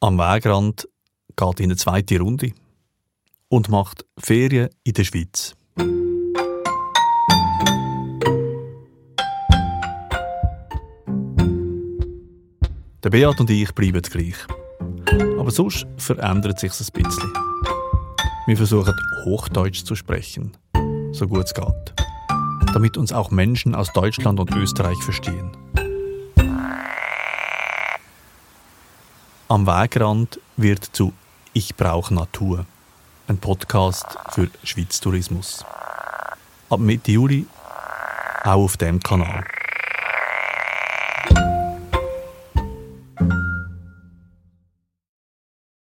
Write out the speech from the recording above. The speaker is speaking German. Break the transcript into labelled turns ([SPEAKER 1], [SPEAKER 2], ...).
[SPEAKER 1] Am Wegrand geht in eine zweite Runde und macht Ferien in der Schweiz. Der Beat und ich bleiben gleich. Aber sonst verändert sich ein bisschen. Wir versuchen Hochdeutsch zu sprechen, so gut es geht, damit uns auch Menschen aus Deutschland und Österreich verstehen. Am Wegrand wird zu Ich brauche Natur, ein Podcast für Schweiz Tourismus. Ab Mitte Juli auch auf dem Kanal.